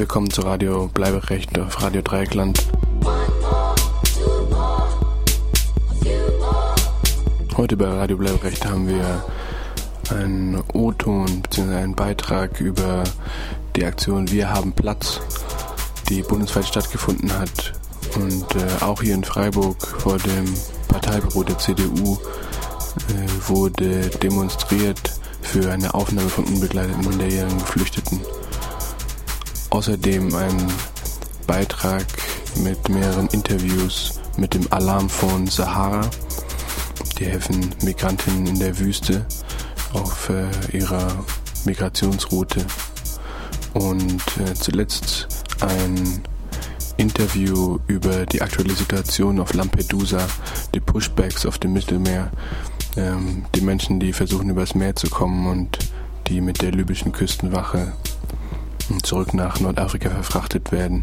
Willkommen zu Radio Bleiberecht auf Radio Dreieckland. Heute bei Radio Bleiberecht haben wir einen O-Ton bzw. einen Beitrag über die Aktion Wir haben Platz, die bundesweit stattgefunden hat und äh, auch hier in Freiburg vor dem Parteibüro der CDU äh, wurde demonstriert für eine Aufnahme von unbegleiteten minderjährigen Geflüchteten. Außerdem ein Beitrag mit mehreren Interviews mit dem Alarmphone Sahara. Die helfen Migrantinnen in der Wüste auf äh, ihrer Migrationsroute. Und äh, zuletzt ein Interview über die aktuelle Situation auf Lampedusa, die Pushbacks auf dem Mittelmeer, ähm, die Menschen, die versuchen übers Meer zu kommen und die mit der libyschen Küstenwache zurück nach Nordafrika verfrachtet werden.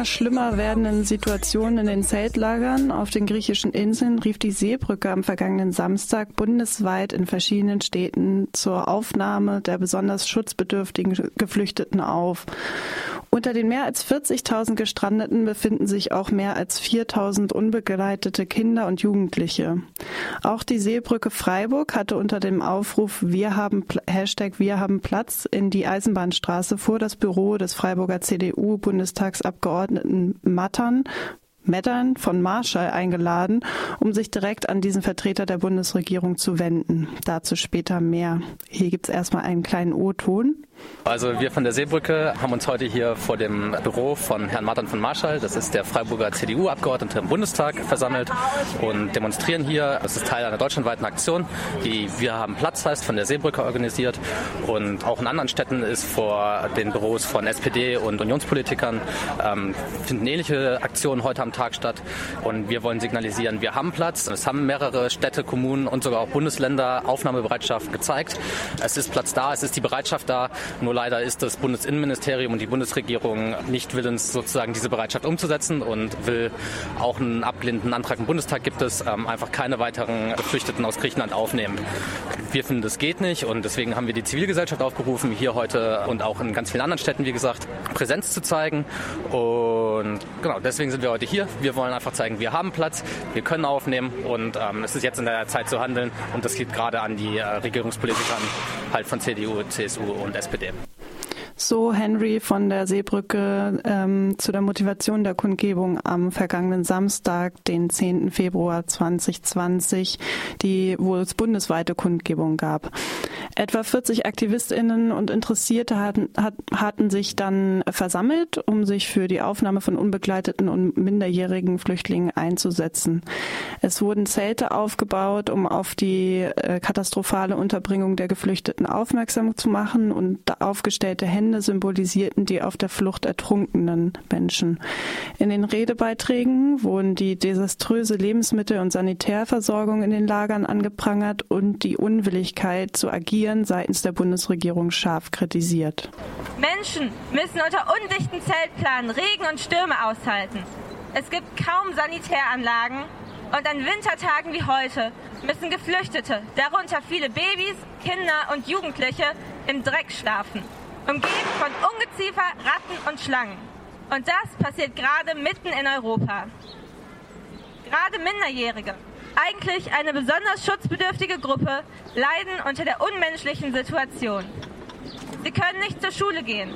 Immer schlimmer werdenden Situation in den Zeltlagern auf den griechischen Inseln rief die Seebrücke am vergangenen Samstag bundesweit in verschiedenen Städten zur Aufnahme der besonders schutzbedürftigen Geflüchteten auf. Unter den mehr als 40.000 Gestrandeten befinden sich auch mehr als 4.000 unbegleitete Kinder und Jugendliche. Auch die Seebrücke Freiburg hatte unter dem Aufruf Wir haben Hashtag Wir haben Platz in die Eisenbahnstraße vor das Büro des Freiburger CDU-Bundestagsabgeordneten Mattern Mettern von Marshall eingeladen, um sich direkt an diesen Vertreter der Bundesregierung zu wenden. Dazu später mehr. Hier gibt es erstmal einen kleinen O-Ton. Also wir von der Seebrücke haben uns heute hier vor dem Büro von Herrn Martin von Marschall, das ist der Freiburger CDU-Abgeordnete im Bundestag, versammelt und demonstrieren hier. Das ist Teil einer deutschlandweiten Aktion, die Wir haben Platz heißt, von der Seebrücke organisiert. Und auch in anderen Städten ist vor den Büros von SPD und Unionspolitikern ähm, finden ähnliche Aktionen heute am Tag statt. Und wir wollen signalisieren, wir haben Platz. Es haben mehrere Städte, Kommunen und sogar auch Bundesländer Aufnahmebereitschaft gezeigt. Es ist Platz da, es ist die Bereitschaft da. Nur leider ist das Bundesinnenministerium und die Bundesregierung nicht willens, sozusagen diese Bereitschaft umzusetzen und will auch einen ablehnenden Antrag im Bundestag gibt es, ähm, einfach keine weiteren Geflüchteten aus Griechenland aufnehmen. Wir finden, das geht nicht und deswegen haben wir die Zivilgesellschaft aufgerufen, hier heute und auch in ganz vielen anderen Städten, wie gesagt, Präsenz zu zeigen. Und genau, deswegen sind wir heute hier. Wir wollen einfach zeigen, wir haben Platz, wir können aufnehmen und ähm, es ist jetzt in der Zeit zu handeln und das liegt gerade an die äh, Regierungspolitikern halt von CDU, CSU und SPD. him. So Henry von der Seebrücke ähm, zu der Motivation der Kundgebung am vergangenen Samstag, den 10. Februar 2020, die, wo es bundesweite Kundgebung gab. Etwa 40 AktivistInnen und Interessierte hatten, hat, hatten sich dann versammelt, um sich für die Aufnahme von unbegleiteten und minderjährigen Flüchtlingen einzusetzen. Es wurden Zelte aufgebaut, um auf die äh, katastrophale Unterbringung der Geflüchteten aufmerksam zu machen und aufgestellte Hände symbolisierten die auf der Flucht ertrunkenen Menschen. In den Redebeiträgen wurden die desaströse Lebensmittel- und Sanitärversorgung in den Lagern angeprangert und die Unwilligkeit zu agieren seitens der Bundesregierung scharf kritisiert. Menschen müssen unter undichten Zeltplanen Regen und Stürme aushalten. Es gibt kaum Sanitäranlagen und an Wintertagen wie heute müssen Geflüchtete, darunter viele Babys, Kinder und Jugendliche, im Dreck schlafen, umgeben von Ungeziefer, Ratten und Schlangen. Und das passiert gerade mitten in Europa. Gerade Minderjährige, eigentlich eine besonders schutzbedürftige Gruppe, leiden unter der unmenschlichen Situation. Sie können nicht zur Schule gehen.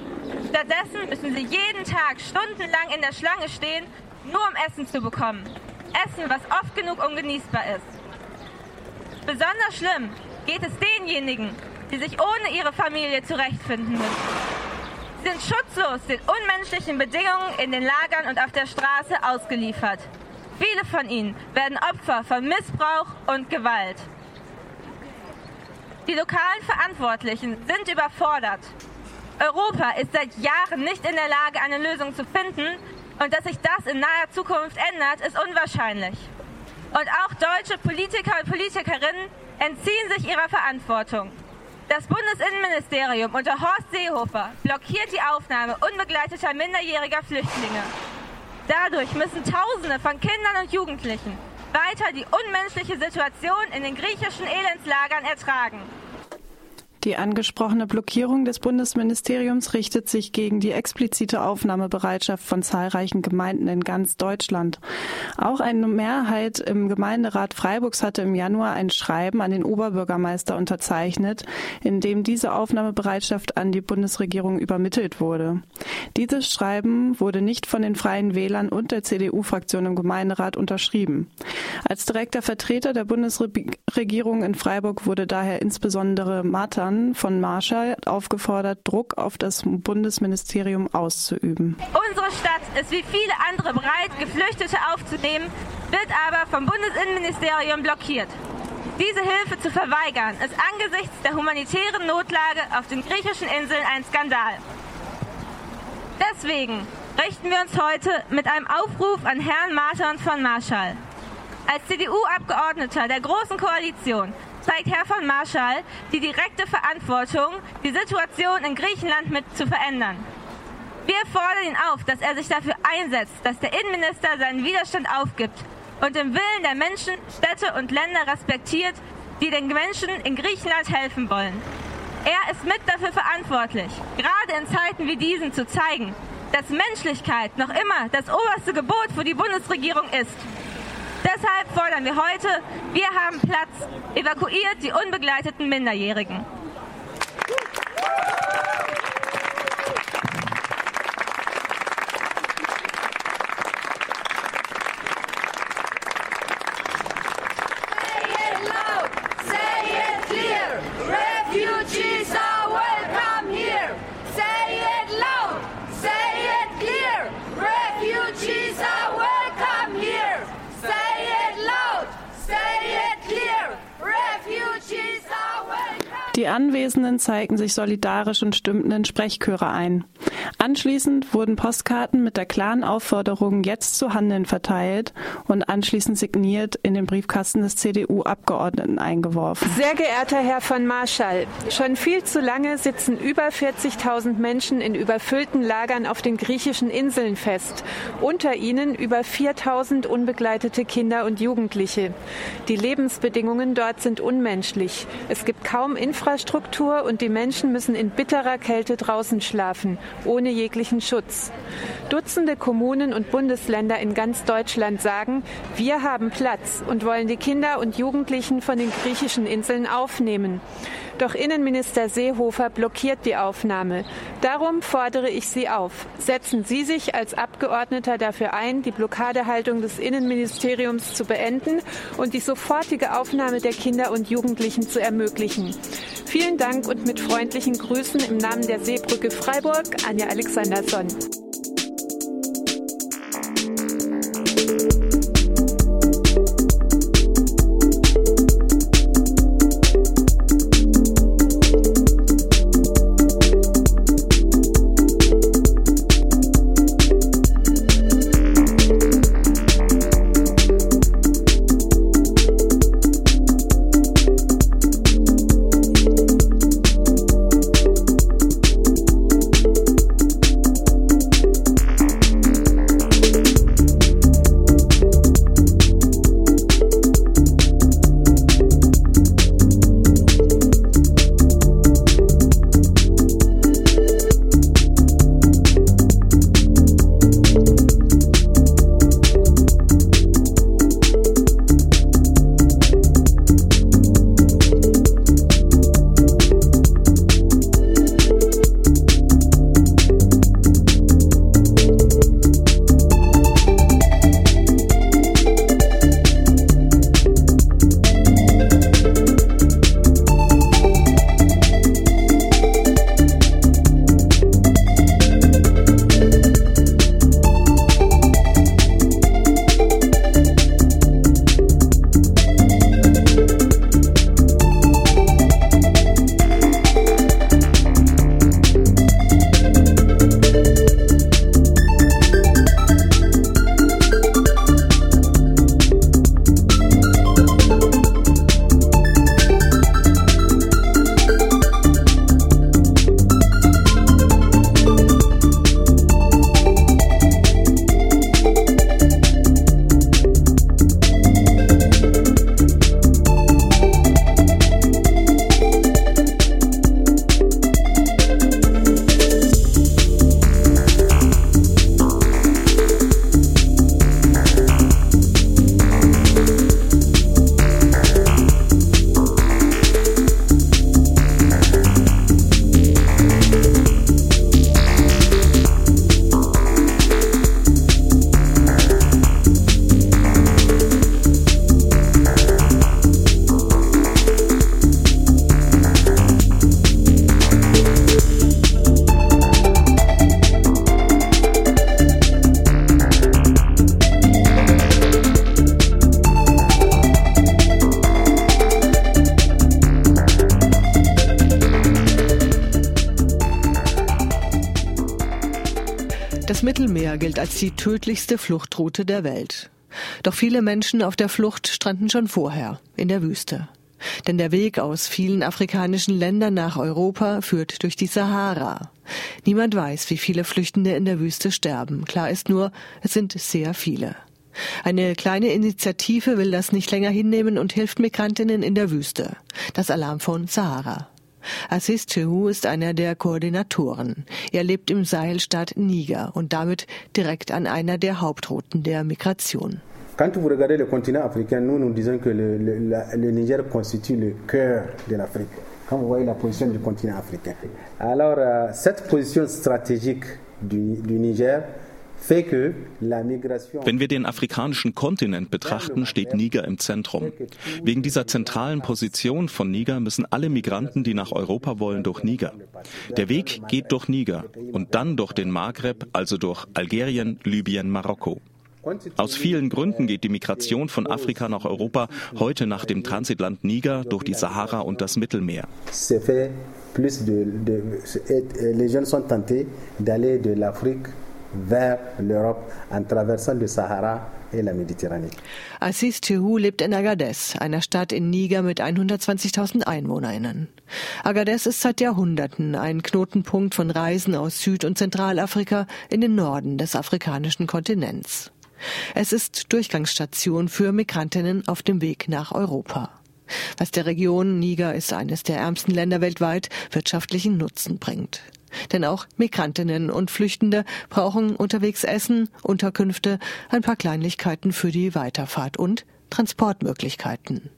Stattdessen müssen sie jeden Tag stundenlang in der Schlange stehen, nur um Essen zu bekommen. Essen, was oft genug ungenießbar ist. Besonders schlimm geht es denjenigen, die sich ohne ihre Familie zurechtfinden müssen. Sie sind schutzlos den unmenschlichen Bedingungen in den Lagern und auf der Straße ausgeliefert. Viele von ihnen werden Opfer von Missbrauch und Gewalt. Die lokalen Verantwortlichen sind überfordert. Europa ist seit Jahren nicht in der Lage, eine Lösung zu finden und dass sich das in naher Zukunft ändert, ist unwahrscheinlich. Und auch deutsche Politiker und Politikerinnen entziehen sich ihrer Verantwortung. Das Bundesinnenministerium unter Horst Seehofer blockiert die Aufnahme unbegleiteter minderjähriger Flüchtlinge. Dadurch müssen Tausende von Kindern und Jugendlichen weiter die unmenschliche Situation in den griechischen Elendslagern ertragen. Die angesprochene Blockierung des Bundesministeriums richtet sich gegen die explizite Aufnahmebereitschaft von zahlreichen Gemeinden in ganz Deutschland. Auch eine Mehrheit im Gemeinderat Freiburgs hatte im Januar ein Schreiben an den Oberbürgermeister unterzeichnet, in dem diese Aufnahmebereitschaft an die Bundesregierung übermittelt wurde. Dieses Schreiben wurde nicht von den Freien Wählern und der CDU-Fraktion im Gemeinderat unterschrieben. Als direkter Vertreter der Bundesregierung in Freiburg wurde daher insbesondere Martin Mann von Marschall aufgefordert, Druck auf das Bundesministerium auszuüben. Unsere Stadt ist wie viele andere bereit, Geflüchtete aufzunehmen, wird aber vom Bundesinnenministerium blockiert. Diese Hilfe zu verweigern, ist angesichts der humanitären Notlage auf den griechischen Inseln ein Skandal. Deswegen richten wir uns heute mit einem Aufruf an Herrn Martin von Marschall. Als CDU-Abgeordneter der Großen Koalition zeigt Herr von Marschall die direkte Verantwortung, die Situation in Griechenland mit zu verändern. Wir fordern ihn auf, dass er sich dafür einsetzt, dass der Innenminister seinen Widerstand aufgibt und den Willen der Menschen, Städte und Länder respektiert, die den Menschen in Griechenland helfen wollen. Er ist mit dafür verantwortlich, gerade in Zeiten wie diesen zu zeigen, dass Menschlichkeit noch immer das oberste Gebot für die Bundesregierung ist. Deshalb fordern wir heute, wir haben Platz, evakuiert die unbegleiteten Minderjährigen. Die Anwesenden zeigten sich solidarisch und stimmten in Sprechchöre ein. Anschließend wurden Postkarten mit der klaren Aufforderung, jetzt zu handeln, verteilt und anschließend signiert in den Briefkasten des CDU-Abgeordneten eingeworfen. Sehr geehrter Herr von Marschall, schon viel zu lange sitzen über 40.000 Menschen in überfüllten Lagern auf den griechischen Inseln fest. Unter ihnen über 4.000 unbegleitete Kinder und Jugendliche. Die Lebensbedingungen dort sind unmenschlich. Es gibt kaum Infrastruktur und die Menschen müssen in bitterer Kälte draußen schlafen, ohne jeglichen Schutz. Dutzende Kommunen und Bundesländer in ganz Deutschland sagen, wir haben Platz und wollen die Kinder und Jugendlichen von den griechischen Inseln aufnehmen. Doch Innenminister Seehofer blockiert die Aufnahme. Darum fordere ich Sie auf. Setzen Sie sich als Abgeordneter dafür ein, die Blockadehaltung des Innenministeriums zu beenden und die sofortige Aufnahme der Kinder und Jugendlichen zu ermöglichen. Vielen Dank und mit freundlichen Grüßen im Namen der Seebrücke Freiburg, Anja Alexanderson. Die tödlichste Fluchtroute der Welt. Doch viele Menschen auf der Flucht stranden schon vorher in der Wüste. Denn der Weg aus vielen afrikanischen Ländern nach Europa führt durch die Sahara. Niemand weiß, wie viele Flüchtende in der Wüste sterben. Klar ist nur, es sind sehr viele. Eine kleine Initiative will das nicht länger hinnehmen und hilft Migrantinnen in der Wüste. Das Alarmphone Sahara. Assis Chehu ist einer der Koordinatoren. Er lebt im Sahelstaat Niger und damit direkt an einer der Hauptrouten der Migration. Quand vous regardez le continent africain, nous nous disons que le, le, la, le Niger constitue le cœur de l'Afrique. Position du continent africain. Alors, euh, cette position du Niger wenn wir den afrikanischen Kontinent betrachten, steht Niger im Zentrum. Wegen dieser zentralen Position von Niger müssen alle Migranten, die nach Europa wollen, durch Niger. Der Weg geht durch Niger und dann durch den Maghreb, also durch Algerien, Libyen, Marokko. Aus vielen Gründen geht die Migration von Afrika nach Europa heute nach dem Transitland Niger durch die Sahara und das Mittelmeer. Les jeunes sont tentés d'aller de l'Afrique vers l'Europe en traversant le Sahara et la Méditerranée. Assis Tehu lebt in Agadez, einer Stadt in Niger mit 120.000 EinwohnerInnen. Agadez ist seit Jahrhunderten ein Knotenpunkt von Reisen aus Süd- und Zentralafrika in den Norden des afrikanischen Kontinents. Es ist Durchgangsstation für Migrantinnen auf dem Weg nach Europa. Was der Region Niger ist eines der ärmsten Länder weltweit wirtschaftlichen Nutzen bringt. Denn auch Migrantinnen und Flüchtende brauchen unterwegs Essen, Unterkünfte, ein paar Kleinlichkeiten für die Weiterfahrt und Transportmöglichkeiten.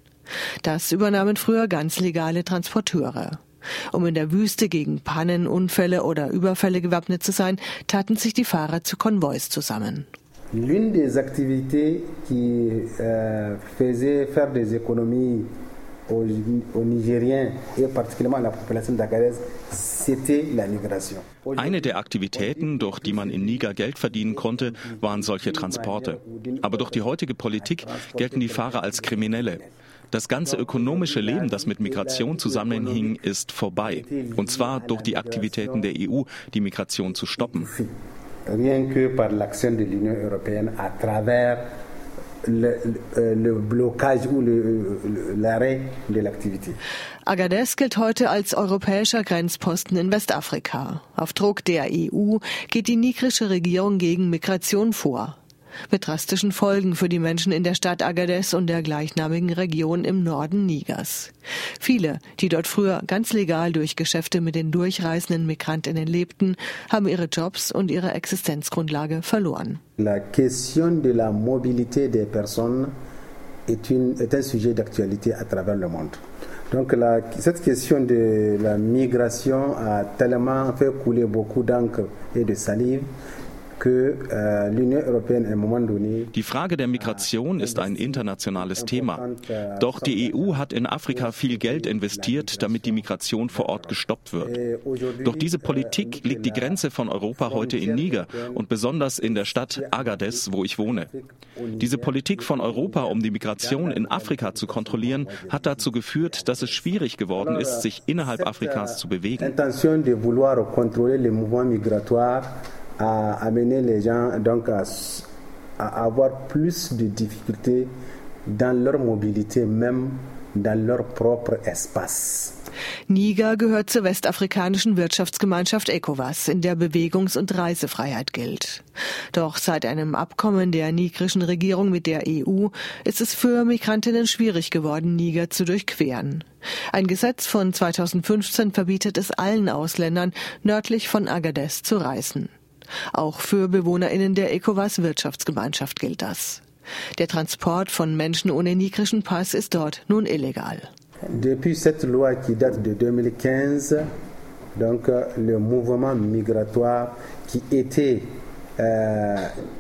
Das übernahmen früher ganz legale Transporteure. Um in der Wüste gegen Pannen, Unfälle oder Überfälle gewappnet zu sein, taten sich die Fahrer zu Konvois zusammen. L'une des activités qui euh, faisait faire des économies aux, aux Nigériens et particulièrement à la population d'Agadez, c'était la migration. Eine der Aktivitäten, durch die man in Niger Geld verdienen konnte, waren solche Transporte. Aber durch die heutige Politik gelten die Fahrer als Kriminelle. Das ganze ökonomische Leben, das mit Migration zusammenhing, ist vorbei. Und zwar durch die Aktivitäten der EU, die Migration zu stoppen rien que par l'action de l'Union européenne à travers le, le, blocage ou l'arrêt de l'activité. Agadez gilt heute als europäischer Grenzposten in Westafrika. Auf Druck der EU geht die nigrische Regierung gegen Migration vor mit drastischen Folgen für die Menschen in der Stadt Agadez und der gleichnamigen Region im Norden Nigers. Viele, die dort früher ganz legal durch Geschäfte mit den durchreisenden Migrantinnen lebten, haben ihre Jobs und ihre Existenzgrundlage verloren. La question de la mobilité des personnes est, une, est un sujet d'actualité à travers le monde. Donc la, cette question de la migration a tellement fait couler beaucoup d'encre et de salive die Frage der Migration ist ein internationales Thema. Doch die EU hat in Afrika viel Geld investiert, damit die Migration vor Ort gestoppt wird. Durch diese Politik liegt die Grenze von Europa heute in Niger und besonders in der Stadt Agadez, wo ich wohne. Diese Politik von Europa, um die Migration in Afrika zu kontrollieren, hat dazu geführt, dass es schwierig geworden ist, sich innerhalb Afrikas zu bewegen a amené les gens donc à, à avoir plus de difficultés dans leur mobilité, même dans leur propre espace. Niger gehört zur westafrikanischen Wirtschaftsgemeinschaft ECOWAS, in der Bewegungs- und Reisefreiheit gilt. Doch seit einem Abkommen der nigrischen Regierung mit der EU ist es für Migrantinnen schwierig geworden, Niger zu durchqueren. Ein Gesetz von 2015 verbietet es allen Ausländern, nördlich von Agadez zu reisen. Auch für BewohnerInnen der ECOWAS-Wirtschaftsgemeinschaft gilt das. Der Transport von Menschen ohne nigrischen Pass ist dort nun illegal. Depuis cette loi qui date de 2015, donc le mouvement migratoire qui était euh,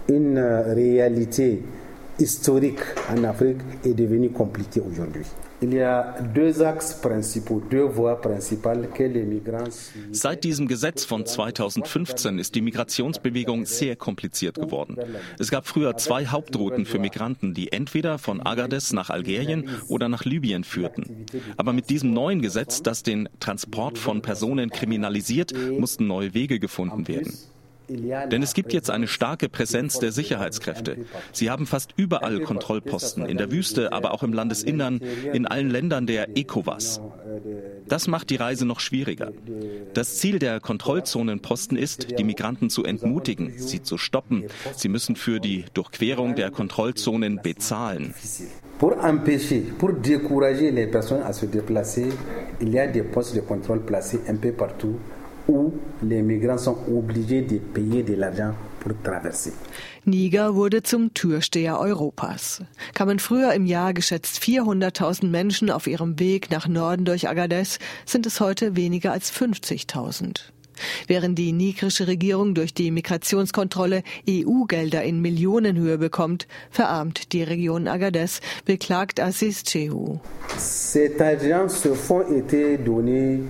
une réalité historique en Afrique est devenu compliqué aujourd'hui. Seit diesem Gesetz von 2015 ist die Migrationsbewegung sehr kompliziert geworden. Es gab früher zwei Hauptrouten für Migranten, die entweder von Agadez nach Algerien oder nach Libyen führten. Aber mit diesem neuen Gesetz, das den Transport von Personen kriminalisiert, mussten neue Wege gefunden werden. Denn es gibt jetzt eine starke Präsenz der Sicherheitskräfte. Sie haben fast überall Kontrollposten, in der Wüste, aber auch im Landesinnern, in allen Ländern der ECOWAS. Das macht die Reise noch schwieriger. Das Ziel der Kontrollzonenposten ist, die Migranten zu entmutigen, sie zu stoppen. Sie müssen für die Durchquerung der Kontrollzonen bezahlen. Pour empêcher, pour décourager les personnes à se déplacer, il y a des où les migrants sont obligés de payer de l'argent. Niger wurde zum Türsteher Europas. Kamen früher im Jahr geschätzt 400.000 Menschen auf ihrem Weg nach Norden durch Agadez, sind es heute weniger als 50.000. Während die nigrische Regierung durch die Migrationskontrolle EU-Gelder in Millionenhöhe bekommt, verarmt die Region Agadez, beklagt Assis Chehu.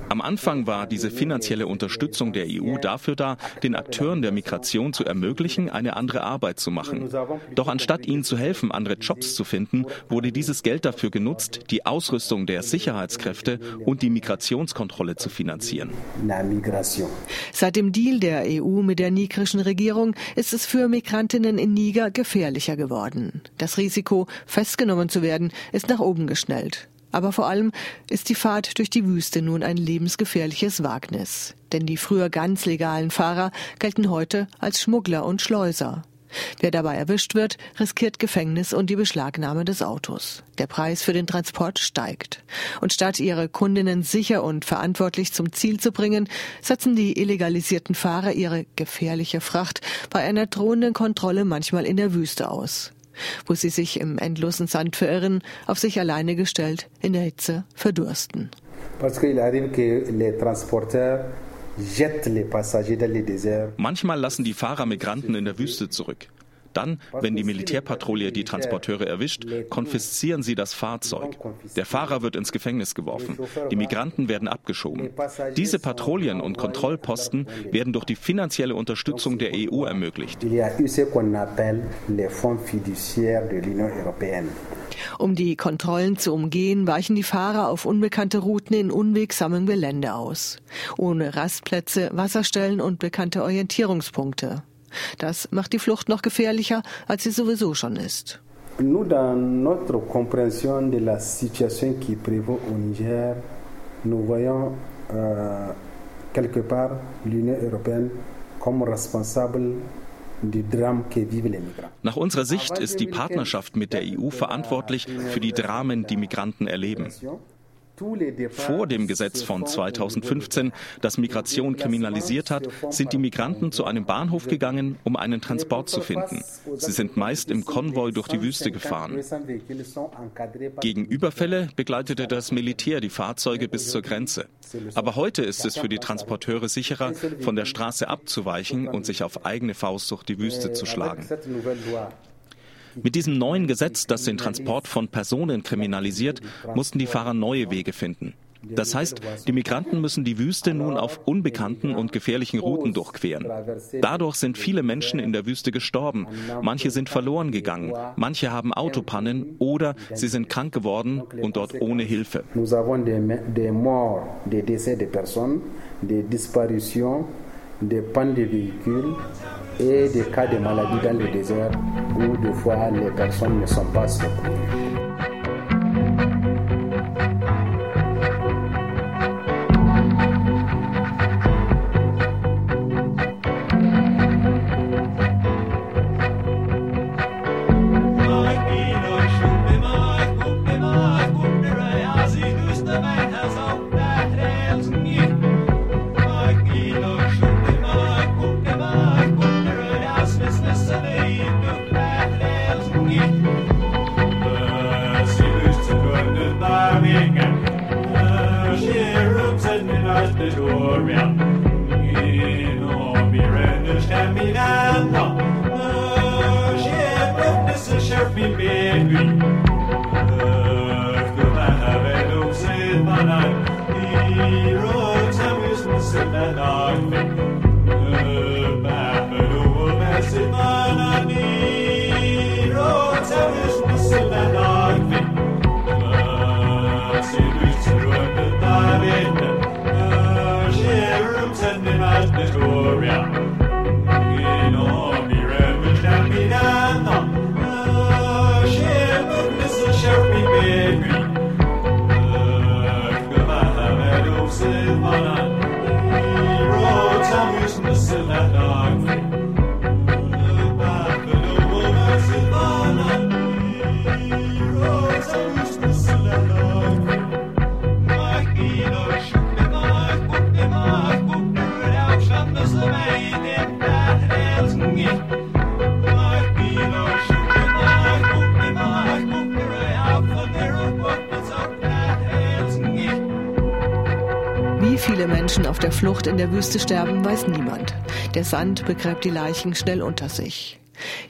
Am Anfang war diese finanzielle Unterstützung der EU dafür da, den Akteuren der Migration zu ermöglichen, eine andere Arbeit zu machen. Doch anstatt ihnen zu helfen, andere Jobs zu finden, wurde dieses Geld dafür genutzt, die Ausrüstung der Sicherheitskräfte und die Migrationskontrolle zu finanzieren. Seit dem Deal der EU mit der nigrischen Regierung ist es für Migrantinnen in Niger gefährlicher geworden. Das Risiko, festgenommen zu werden, ist nach oben geschnellt. Aber vor allem ist die Fahrt durch die Wüste nun ein lebensgefährliches Wagnis. Denn die früher ganz legalen Fahrer gelten heute als Schmuggler und Schleuser. Wer dabei erwischt wird, riskiert Gefängnis und die Beschlagnahme des Autos. Der Preis für den Transport steigt. Und statt ihre Kundinnen sicher und verantwortlich zum Ziel zu bringen, setzen die illegalisierten Fahrer ihre gefährliche Fracht bei einer drohenden Kontrolle manchmal in der Wüste aus wo sie sich im endlosen Sand verirren, auf sich alleine gestellt, in der Hitze verdursten. Parce qu'il arrive que les transporteurs Manchmal lassen die Fahrer Migranten in der Wüste zurück. Dann, wenn die Militärpatrouille die Transporteure erwischt, konfiszieren sie das Fahrzeug. Der Fahrer wird ins Gefängnis geworfen. Die Migranten werden abgeschoben. Diese Patrouillen und Kontrollposten werden durch die finanzielle Unterstützung der EU ermöglicht. Um die Kontrollen zu umgehen, weichen die Fahrer auf unbekannte Routen in unwegsamem Gelände aus. Ohne Rastplätze, Wasserstellen und bekannte Orientierungspunkte. Das macht die Flucht noch gefährlicher, als sie sowieso schon ist. Nous, dans notre compréhension de la situation qui prévaut au Niger, nous voyons euh, quelque part l'Union européenne comme responsable nach unserer Sicht ist die Partnerschaft mit der EU verantwortlich für die Dramen, die Migranten erleben. Vor dem Gesetz von 2015, das Migration kriminalisiert hat, sind die Migranten zu einem Bahnhof gegangen, um einen Transport zu finden. Sie sind meist im Konvoi durch die Wüste gefahren. Gegen Überfälle begleitete das Militär die Fahrzeuge bis zur Grenze. Aber heute ist es für die Transporteure sicherer, von der Straße abzuweichen und sich auf eigene Faust durch die Wüste zu schlagen. Mit diesem neuen Gesetz, das den Transport von Personen kriminalisiert, mussten die Fahrer neue Wege finden. Das heißt, die Migranten müssen die Wüste nun auf unbekannten und gefährlichen Routen durchqueren. Dadurch sind viele Menschen in der Wüste gestorben. Manche sind verloren gegangen. Manche haben Autopannen oder sie sind krank geworden und dort ohne Hilfe. Des, des morts, des décès de personnes, des disparitions, des pannes de véhicules et des cas de maladie dans le désert où des fois les personnes ne sont pas secourues. Der Flucht in der Wüste sterben, weiß niemand. Der Sand begräbt die Leichen schnell unter sich.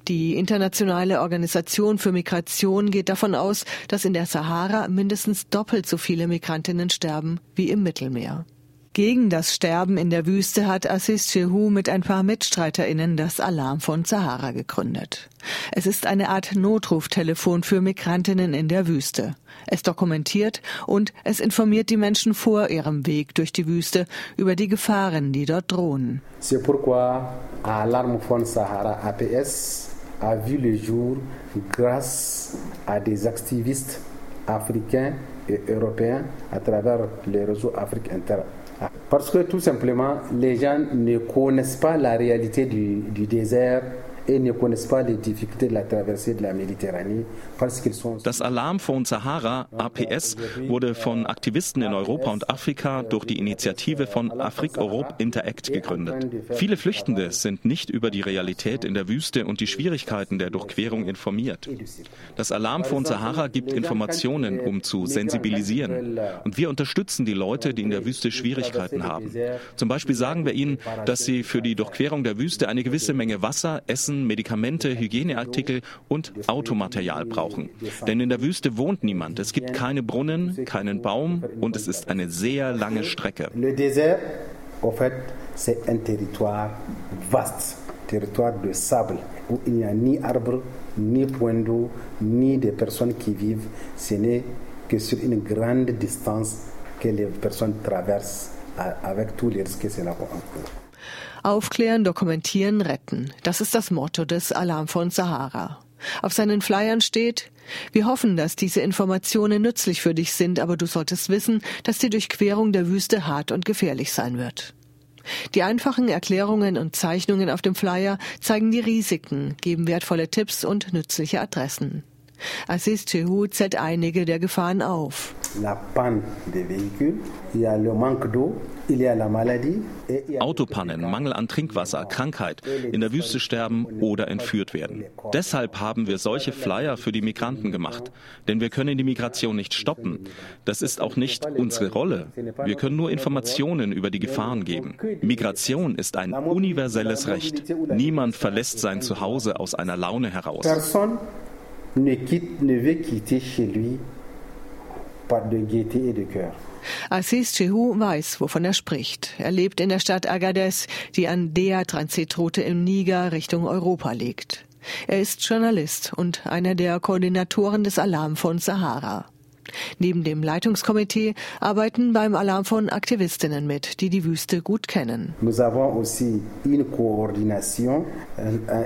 Die Internationale Organisation für Migration geht davon aus, dass in der Sahara mindestens doppelt so viele Migrantinnen sterben wie im Mittelmeer. Gegen das Sterben in der Wüste hat Assis Chehu mit ein paar MitstreiterInnen das Alarm von Sahara gegründet. Es ist eine Art Notruftelefon für Migrantinnen in der Wüste. Es dokumentiert und es informiert die Menschen vor ihrem Weg durch die Wüste über die Gefahren, die dort drohen. C'est pourquoi Alarme von Sahara APS a vu le jour grâce à des activistes africains et européens à travers les réseaux Afrique Inter Parce que tout simplement, les gens ne connaissent pas la réalité du, désert et ne connaissent pas les difficultés de la traversée de la Méditerranée Das Alarmphone Sahara APS wurde von Aktivisten in Europa und Afrika durch die Initiative von Afrique Europe Interact gegründet. Viele Flüchtende sind nicht über die Realität in der Wüste und die Schwierigkeiten der Durchquerung informiert. Das Alarmphone Sahara gibt Informationen, um zu sensibilisieren. Und wir unterstützen die Leute, die in der Wüste Schwierigkeiten haben. Zum Beispiel sagen wir ihnen, dass sie für die Durchquerung der Wüste eine gewisse Menge Wasser, Essen, Medikamente, Hygieneartikel und Automaterial brauchen. Denn in der Wüste wohnt niemand. Es gibt keine Brunnen, keinen Baum und es ist eine sehr lange Strecke. Le désert, en fait, c'est un territoire vaste, territoire de sable, où il n'y a ni arbre, ni point d'eau, ni des personnes qui vivent. Ce n'est que sur une grande distance que les personnes traversent avec tous les risques que cela encourt. Aufklären, dokumentieren, retten. Das ist das Motto des Alarm von Sahara. Auf seinen Flyern steht, wir hoffen, dass diese Informationen nützlich für dich sind, aber du solltest wissen, dass die Durchquerung der Wüste hart und gefährlich sein wird. Die einfachen Erklärungen und Zeichnungen auf dem Flyer zeigen die Risiken, geben wertvolle Tipps und nützliche Adressen. Assis Chehu zählt einige der Gefahren auf. Autopannen, Mangel an Trinkwasser, Krankheit, in der Wüste sterben oder entführt werden. Deshalb haben wir solche Flyer für die Migranten gemacht. Denn wir können die Migration nicht stoppen. Das ist auch nicht unsere Rolle. Wir können nur Informationen über die Gefahren geben. Migration ist ein universelles Recht. Niemand verlässt sein Zuhause aus einer Laune heraus ne, quitte, ne veut quitter chez lui par de gaieté et de cœur. Assis Chehu weiß, wovon er spricht. Er lebt in der Stadt Agadez, die an der Transitroute im Niger Richtung Europa liegt. Er ist Journalist und einer der Koordinatoren des Alarm von Sahara. Neben dem Leitungskomitee arbeiten beim Alarmphone Aktivistinnen mit, die die Wüste gut kennen. Nous avons aussi une coordination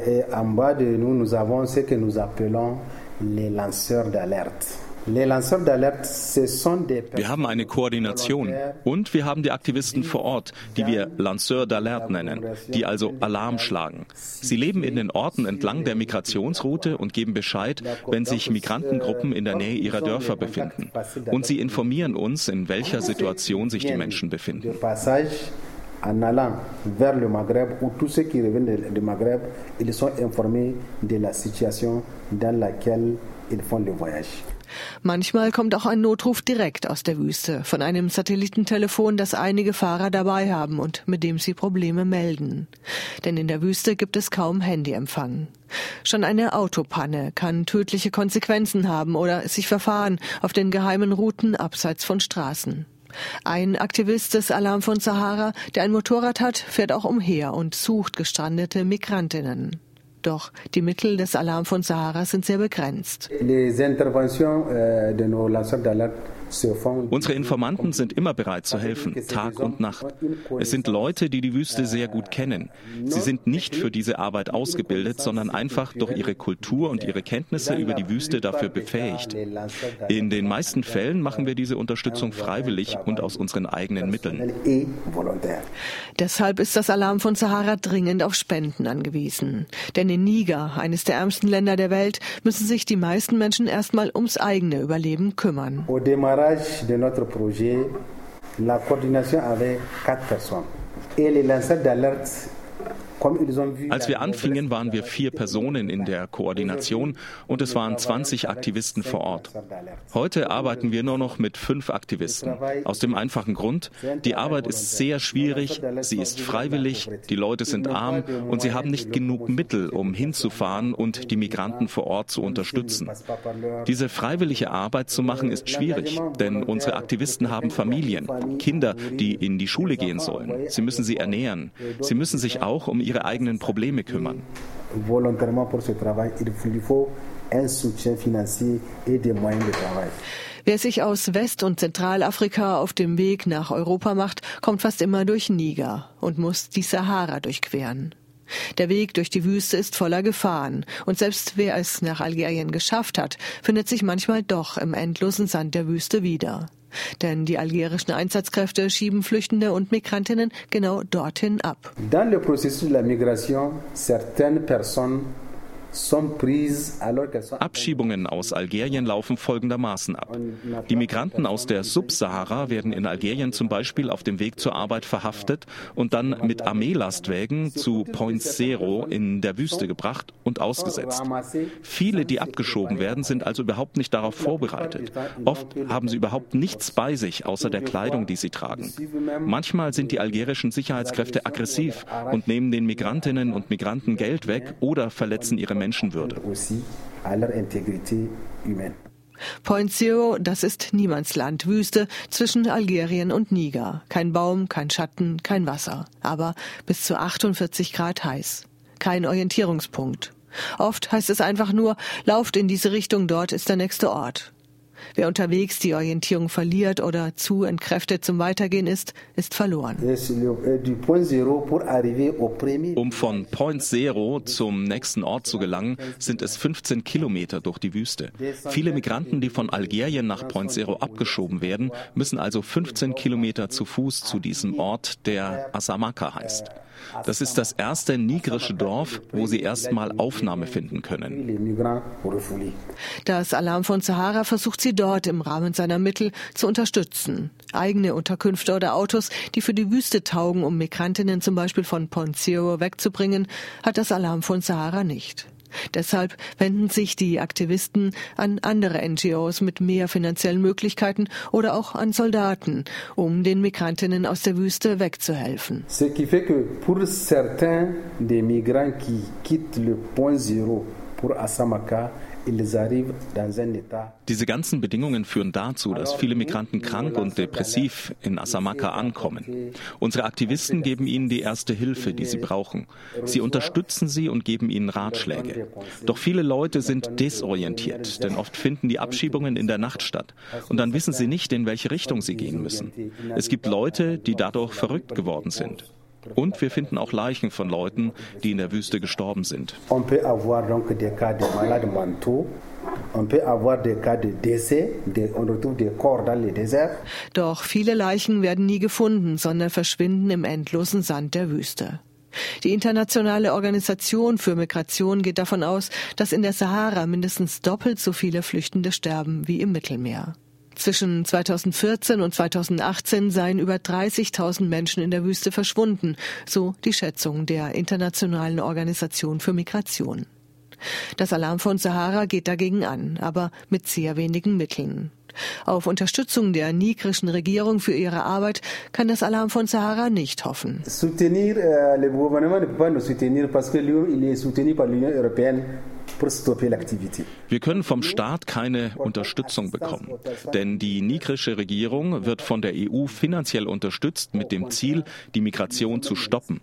et en bas de nous nous avons ce que nous appelons les lanceurs d'alerte. Wir haben eine Koordination und wir haben die Aktivisten vor Ort, die wir Lanceur d'Alerte nennen, die also Alarm schlagen. Sie leben in den Orten entlang der Migrationsroute und geben Bescheid, wenn sich Migrantengruppen in der Nähe ihrer Dörfer befinden. Und sie informieren uns, in welcher Situation sich die Menschen befinden. En allant vers le Maghreb, où tous ceux qui reviennent du Maghreb, ils sont informés de la situation dans laquelle ils font le voyage. Manchmal kommt auch ein Notruf direkt aus der Wüste, von einem Satellitentelefon, das einige Fahrer dabei haben und mit dem sie Probleme melden. Denn in der Wüste gibt es kaum Handyempfang. Schon eine Autopanne kann tödliche Konsequenzen haben oder sich verfahren auf den geheimen Routen abseits von Straßen. Ein Aktivist des Alarm von Sahara, der ein Motorrad hat, fährt auch umher und sucht gestrandete Migrantinnen. Doch die Mittel des Alarm von Sahara sind sehr begrenzt. Les interventions euh, de nos lanceurs d'alerte Unsere Informanten sind immer bereit zu helfen, Tag und Nacht. Es sind Leute, die die Wüste sehr gut kennen. Sie sind nicht für diese Arbeit ausgebildet, sondern einfach durch ihre Kultur und ihre Kenntnisse über die Wüste dafür befähigt. In den meisten Fällen machen wir diese Unterstützung freiwillig und aus unseren eigenen Mitteln. Deshalb ist das Alarm von Sahara dringend auf Spenden angewiesen. Denn in Niger, eines der ärmsten Länder der Welt, müssen sich die meisten Menschen erstmal ums eigene Überleben kümmern de notre projet, la coordination avait quatre personnes. Et les lanceurs d'alerte Als wir anfingen, waren wir vier Personen in der Koordination und es waren 20 Aktivisten vor Ort. Heute arbeiten wir nur noch mit fünf Aktivisten. Aus dem einfachen Grund, die Arbeit ist sehr schwierig, sie ist freiwillig, die Leute sind arm und sie haben nicht genug Mittel, um hinzufahren und die Migranten vor Ort zu unterstützen. Diese freiwillige Arbeit zu machen ist schwierig, denn unsere Aktivisten haben Familien, Kinder, die in die Schule gehen sollen. Sie müssen sie ernähren. Sie müssen sich auch um ihre eigenen Probleme kümmern. Wer sich aus West- und Zentralafrika auf dem Weg nach Europa macht, kommt fast immer durch Niger und muss die Sahara durchqueren. Der Weg durch die Wüste ist voller Gefahren, und selbst wer es nach Algerien geschafft hat, findet sich manchmal doch im endlosen Sand der Wüste wieder. Denn die algerischen Einsatzkräfte schieben Flüchtende und Migrantinnen genau dorthin ab. Dans le processus de la migration, certaines personnes Abschiebungen aus Algerien laufen folgendermaßen ab. Die Migranten aus der Subsahara werden in Algerien zum Beispiel auf dem Weg zur Arbeit verhaftet und dann mit Armeelastwägen zu Point Zero in der Wüste gebracht und ausgesetzt. Viele, die abgeschoben werden, sind also überhaupt nicht darauf vorbereitet. Oft haben sie überhaupt nichts bei sich, außer der Kleidung, die sie tragen. Manchmal sind die algerischen Sicherheitskräfte aggressiv und nehmen den Migrantinnen und Migranten Geld weg oder verletzen ihre Menschenwürde. Point Zero, das ist Niemandsland, Wüste zwischen Algerien und Niger. Kein Baum, kein Schatten, kein Wasser, aber bis zu 48 Grad heiß. Kein Orientierungspunkt. Oft heißt es einfach nur, lauft in diese Richtung, dort ist der nächste Ort. Wer unterwegs die Orientierung verliert oder zu entkräftet zum Weitergehen ist, ist verloren. Um von Point Zero zum nächsten Ort zu gelangen, sind es 15 Kilometer durch die Wüste. Viele Migranten, die von Algerien nach Point Zero abgeschoben werden, müssen also 15 Kilometer zu Fuß zu diesem Ort, der Asamaka heißt. Das ist das erste nigrische Dorf, wo sie erstmal Aufnahme finden können. Das Alarm von Sahara versucht sie dort im Rahmen seiner Mittel zu unterstützen. Eigene Unterkünfte oder Autos, die für die Wüste taugen, um Migrantinnen zum Beispiel von Point Zero wegzubringen, hat das Alarm von Sahara nicht. Deshalb wenden sich die Aktivisten an andere NGOs mit mehr finanziellen Möglichkeiten oder auch an Soldaten, um den Migrantinnen aus der Wüste wegzuhelfen. Ce qui fait que pour certains des migrants qui quittent le point zéro pour Asamaka, diese ganzen Bedingungen führen dazu, dass viele Migranten krank und depressiv in Asamaka ankommen. Unsere Aktivisten geben ihnen die erste Hilfe, die sie brauchen. Sie unterstützen sie und geben ihnen Ratschläge. Doch viele Leute sind desorientiert, denn oft finden die Abschiebungen in der Nacht statt. Und dann wissen sie nicht, in welche Richtung sie gehen müssen. Es gibt Leute, die dadurch verrückt geworden sind. Und wir finden auch Leichen von Leuten, die in der Wüste gestorben sind. Doch viele Leichen werden nie gefunden, sondern verschwinden im endlosen Sand der Wüste. Die Internationale Organisation für Migration geht davon aus, dass in der Sahara mindestens doppelt so viele Flüchtende sterben wie im Mittelmeer. Zwischen 2014 und 2018 seien über 30.000 Menschen in der Wüste verschwunden, so die Schätzung der Internationalen Organisation für Migration. Das Alarm von Sahara geht dagegen an, aber mit sehr wenigen Mitteln. Auf Unterstützung der nigrischen Regierung für ihre Arbeit kann das Alarm von Sahara nicht hoffen. Soutenir, le par l'Union européenne. Wir können vom Staat keine Unterstützung bekommen, denn die nigrische Regierung wird von der EU finanziell unterstützt mit dem Ziel, die Migration zu stoppen.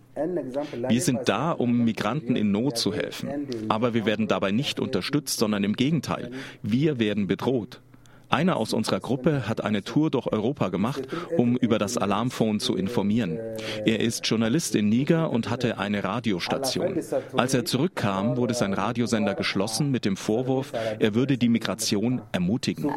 Wir sind da, um Migranten in Not zu helfen, aber wir werden dabei nicht unterstützt, sondern im Gegenteil, wir werden bedroht. Einer aus unserer Gruppe hat eine Tour durch Europa gemacht, um über das Alarmphone zu informieren. Er ist Journalist in Niger und hatte eine Radiostation. Als er zurückkam, wurde sein Radiosender geschlossen mit dem Vorwurf, er würde die Migration ermutigen.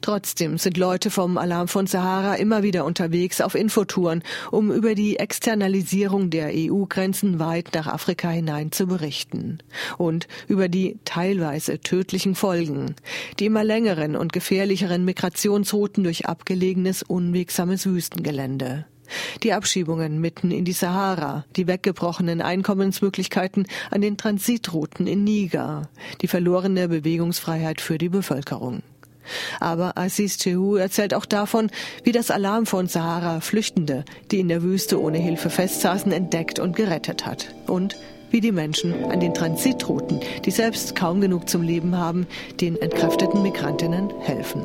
Trotzdem sind Leute vom Alarm von Sahara immer wieder unterwegs auf Infotouren, um über die Externalisierung der EU-Grenzen weit nach Afrika hinein zu berichten. Und über die teilweise tödlichen Folgen, die immer längeren und gefährlicheren Migrationsrouten durch abgelegenes, unwegsames Wüstengelände. Die Abschiebungen mitten in die Sahara, die weggebrochenen Einkommensmöglichkeiten an den Transitrouten in Niger, die verlorene Bewegungsfreiheit für die Bevölkerung. Aber Aziz Chehu erzählt auch davon, wie das Alarm von Sahara Flüchtende, die in der Wüste ohne Hilfe festsaßen, entdeckt und gerettet hat. Und wie die Menschen an den Transitrouten, die selbst kaum genug zum Leben haben, den entkräfteten Migrantinnen helfen.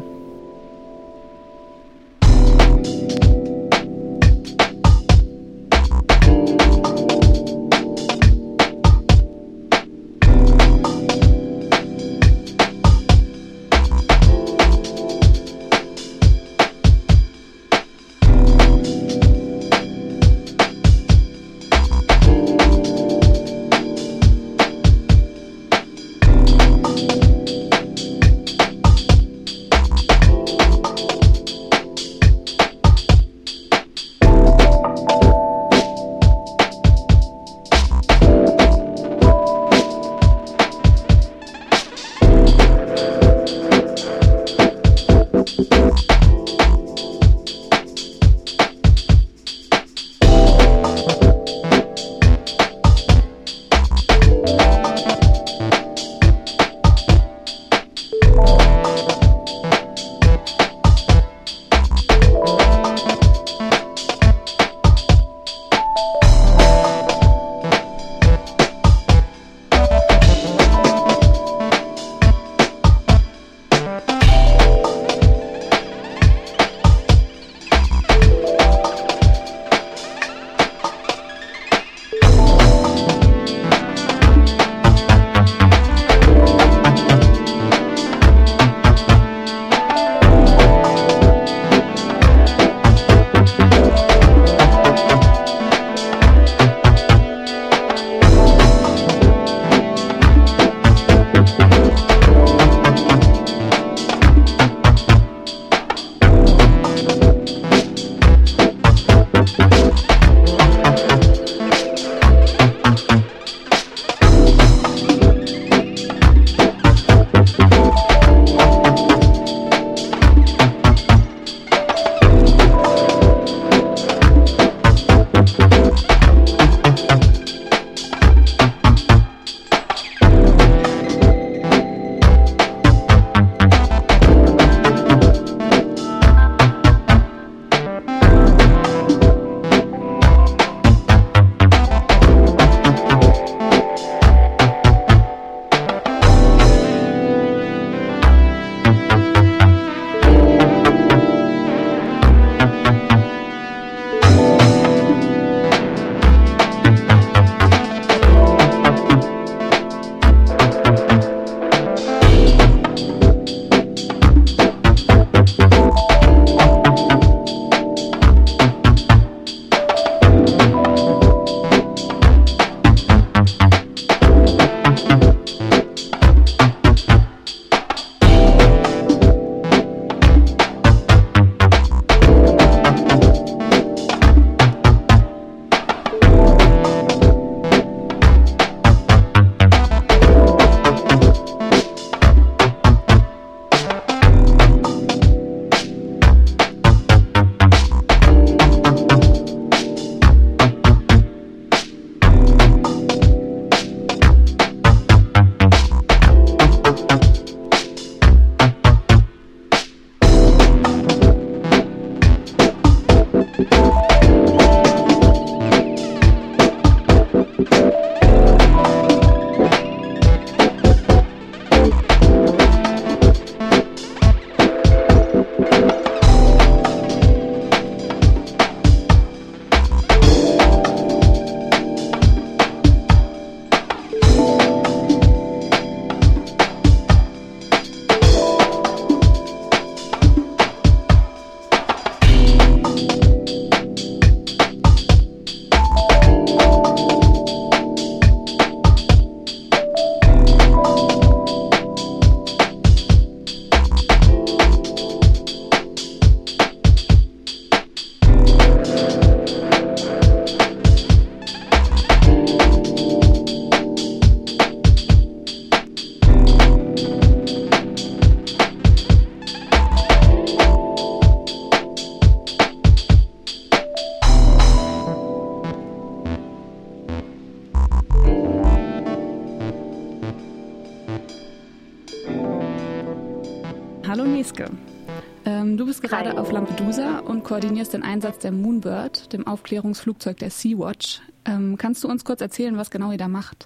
Koordinierst den Einsatz der Moonbird, dem Aufklärungsflugzeug der Sea-Watch. Ähm, kannst du uns kurz erzählen, was genau ihr da macht?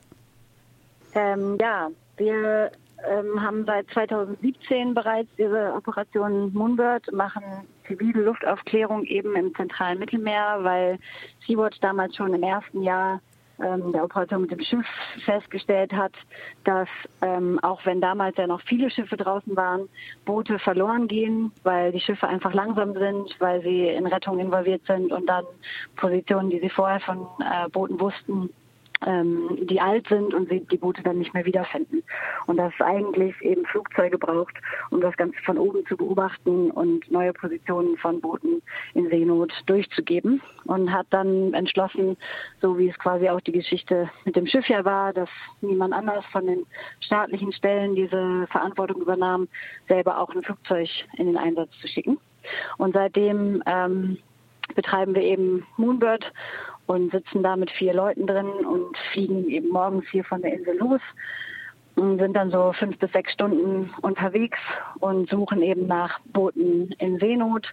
Ähm, ja, wir ähm, haben seit 2017 bereits diese Operation Moonbird, machen zivile Luftaufklärung eben im zentralen Mittelmeer, weil Sea-Watch damals schon im ersten Jahr ähm, der Operateur mit dem Schiff festgestellt hat, dass ähm, auch wenn damals ja noch viele Schiffe draußen waren, Boote verloren gehen, weil die Schiffe einfach langsam sind, weil sie in Rettung involviert sind und dann Positionen, die sie vorher von äh, Booten wussten, ähm, die alt sind und sie die Boote dann nicht mehr wiederfinden. Und dass es eigentlich eben Flugzeuge braucht, um das Ganze von oben zu beobachten und neue Positionen von Booten in Seenot durchzugeben. Und hat dann entschlossen, so wie es quasi auch die Geschichte mit dem Schiff ja war, dass niemand anders von den staatlichen Stellen diese Verantwortung übernahm, selber auch ein Flugzeug in den Einsatz zu schicken. Und seitdem ähm, betreiben wir eben Moonbird und sitzen da mit vier Leuten drin und fliegen eben morgens hier von der Insel los und sind dann so fünf bis sechs Stunden unterwegs und suchen eben nach Booten in Seenot.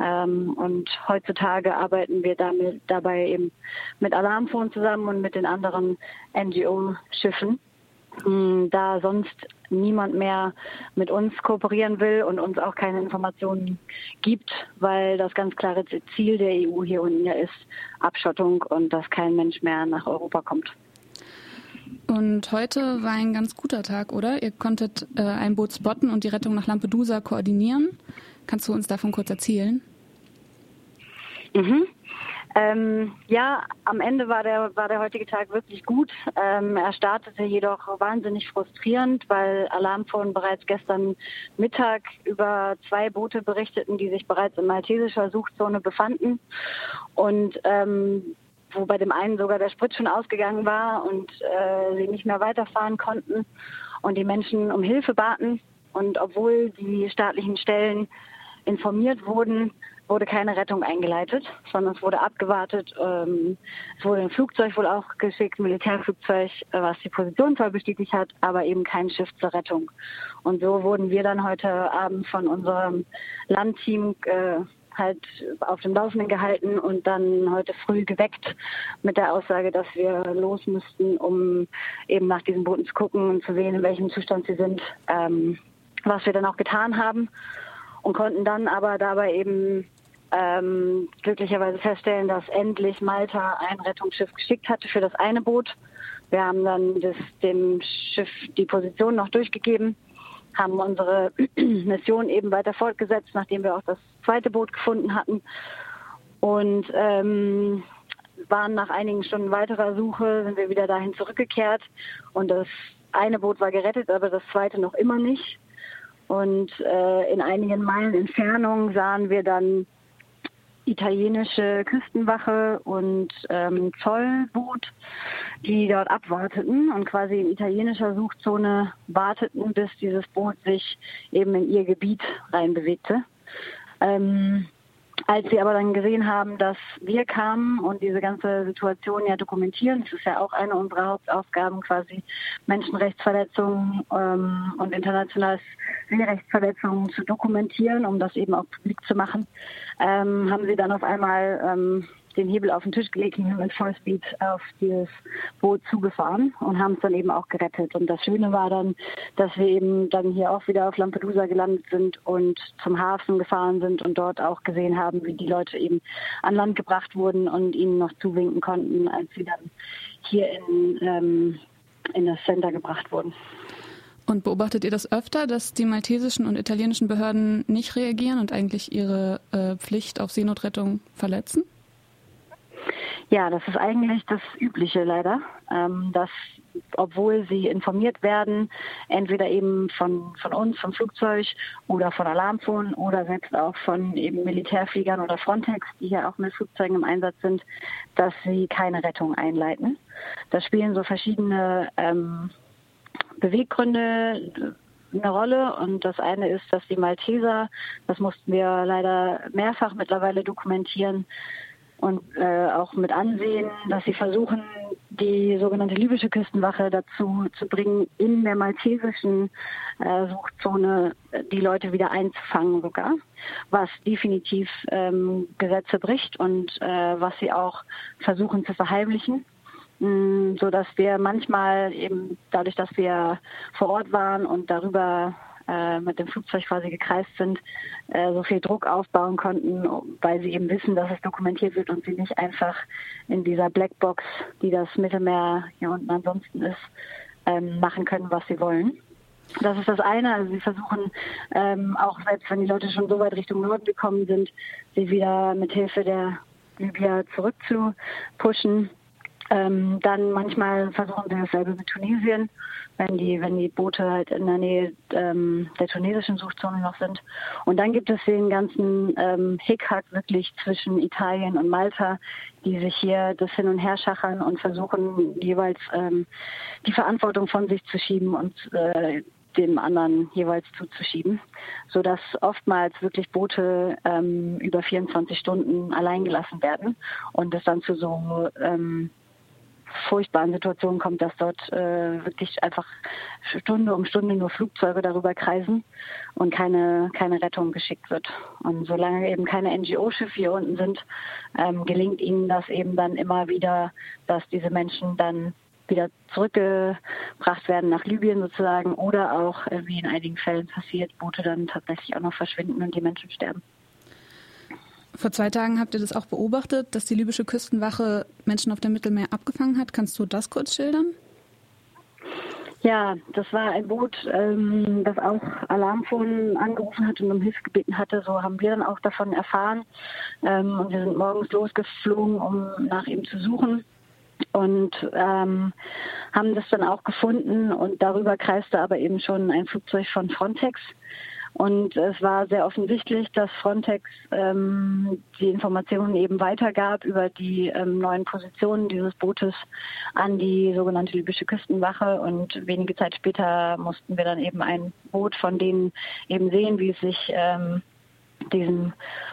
Ähm, und heutzutage arbeiten wir damit, dabei eben mit Alarmphone zusammen und mit den anderen NGO-Schiffen da sonst niemand mehr mit uns kooperieren will und uns auch keine Informationen gibt, weil das ganz klare Ziel der EU hier unten ja ist Abschottung und dass kein Mensch mehr nach Europa kommt. Und heute war ein ganz guter Tag, oder? Ihr konntet äh, ein Boot spotten und die Rettung nach Lampedusa koordinieren. Kannst du uns davon kurz erzählen? Mhm. Ähm, ja, am Ende war der, war der heutige Tag wirklich gut. Ähm, er startete jedoch wahnsinnig frustrierend, weil Alarmphone bereits gestern Mittag über zwei Boote berichteten, die sich bereits in maltesischer Suchzone befanden. Und ähm, wo bei dem einen sogar der Sprit schon ausgegangen war und äh, sie nicht mehr weiterfahren konnten und die Menschen um Hilfe baten. Und obwohl die staatlichen Stellen informiert wurden, wurde keine Rettung eingeleitet, sondern es wurde abgewartet. Ähm, es wurde ein Flugzeug wohl auch geschickt, ein Militärflugzeug, äh, was die Position zwar bestätigt hat, aber eben kein Schiff zur Rettung. Und so wurden wir dann heute Abend von unserem Landteam äh, halt auf dem Laufenden gehalten und dann heute früh geweckt mit der Aussage, dass wir los müssten, um eben nach diesen Booten zu gucken und zu sehen, in welchem Zustand sie sind, ähm, was wir dann auch getan haben und konnten dann aber dabei eben ähm, glücklicherweise feststellen, dass endlich Malta ein Rettungsschiff geschickt hatte für das eine Boot. Wir haben dann das, dem Schiff die Position noch durchgegeben, haben unsere Mission eben weiter fortgesetzt, nachdem wir auch das zweite Boot gefunden hatten und ähm, waren nach einigen Stunden weiterer Suche, sind wir wieder dahin zurückgekehrt und das eine Boot war gerettet, aber das zweite noch immer nicht. Und äh, in einigen Meilen Entfernung sahen wir dann italienische Küstenwache und ähm, Zollboot, die dort abwarteten und quasi in italienischer Suchzone warteten, bis dieses Boot sich eben in ihr Gebiet reinbewegte. Ähm, als sie aber dann gesehen haben, dass wir kamen und diese ganze Situation ja dokumentieren, das ist ja auch eine unserer Hauptaufgaben, quasi Menschenrechtsverletzungen ähm, und internationales Seerechtsverletzungen zu dokumentieren, um das eben auch publik zu machen, ähm, haben sie dann auf einmal ähm, den Hebel auf den Tisch gelegt und mit Vollspeed auf dieses Boot zugefahren und haben es dann eben auch gerettet. Und das Schöne war dann, dass wir eben dann hier auch wieder auf Lampedusa gelandet sind und zum Hafen gefahren sind und dort auch gesehen haben, wie die Leute eben an Land gebracht wurden und ihnen noch zuwinken konnten, als sie dann hier in, ähm, in das Center gebracht wurden. Und beobachtet ihr das öfter, dass die maltesischen und italienischen Behörden nicht reagieren und eigentlich ihre äh, Pflicht auf Seenotrettung verletzen? Ja, das ist eigentlich das Übliche leider, ähm, dass obwohl sie informiert werden, entweder eben von, von uns, vom Flugzeug oder von Alarmphone oder selbst auch von eben Militärfliegern oder Frontex, die hier auch mit Flugzeugen im Einsatz sind, dass sie keine Rettung einleiten. Da spielen so verschiedene ähm, Beweggründe eine Rolle. Und das eine ist, dass die Malteser, das mussten wir leider mehrfach mittlerweile dokumentieren, und äh, auch mit ansehen, dass sie versuchen, die sogenannte libysche Küstenwache dazu zu bringen, in der maltesischen äh, Suchzone die Leute wieder einzufangen sogar, was definitiv ähm, Gesetze bricht und äh, was sie auch versuchen zu verheimlichen. Mm, so dass wir manchmal eben dadurch, dass wir vor Ort waren und darüber äh, mit dem Flugzeug quasi gekreist sind, äh, so viel Druck aufbauen konnten, weil sie eben wissen, dass es dokumentiert wird und sie nicht einfach in dieser Blackbox, die das Mittelmeer hier unten ansonsten ist, ähm, machen können, was sie wollen. Das ist das eine. Also sie versuchen ähm, auch selbst, wenn die Leute schon so weit Richtung Norden gekommen sind, sie wieder mit Hilfe der Libyer zurückzupushen. Ähm, dann manchmal versuchen sie dasselbe mit Tunesien, wenn die, wenn die Boote halt in der Nähe ähm, der tunesischen Suchzone noch sind. Und dann gibt es den ganzen ähm, Hickhack wirklich zwischen Italien und Malta, die sich hier das hin und her schachern und versuchen jeweils ähm, die Verantwortung von sich zu schieben und äh, dem anderen jeweils zuzuschieben, so dass oftmals wirklich Boote ähm, über 24 Stunden allein gelassen werden und es dann zu so ähm, furchtbaren Situationen kommt, dass dort äh, wirklich einfach Stunde um Stunde nur Flugzeuge darüber kreisen und keine, keine Rettung geschickt wird. Und solange eben keine NGO-Schiffe hier unten sind, ähm, gelingt ihnen das eben dann immer wieder, dass diese Menschen dann wieder zurückgebracht werden nach Libyen sozusagen oder auch, äh, wie in einigen Fällen passiert, Boote dann tatsächlich auch noch verschwinden und die Menschen sterben. Vor zwei Tagen habt ihr das auch beobachtet, dass die libysche Küstenwache Menschen auf dem Mittelmeer abgefangen hat. Kannst du das kurz schildern? Ja, das war ein Boot, ähm, das auch Alarmphone angerufen hat und um Hilfe gebeten hatte. So haben wir dann auch davon erfahren. Ähm, und wir sind morgens losgeflogen, um nach ihm zu suchen und ähm, haben das dann auch gefunden. Und darüber kreiste aber eben schon ein Flugzeug von Frontex. Und es war sehr offensichtlich, dass Frontex ähm, die Informationen eben weitergab über die ähm, neuen Positionen dieses Bootes an die sogenannte libysche Küstenwache. Und wenige Zeit später mussten wir dann eben ein Boot von denen eben sehen, wie es sich ähm, diesem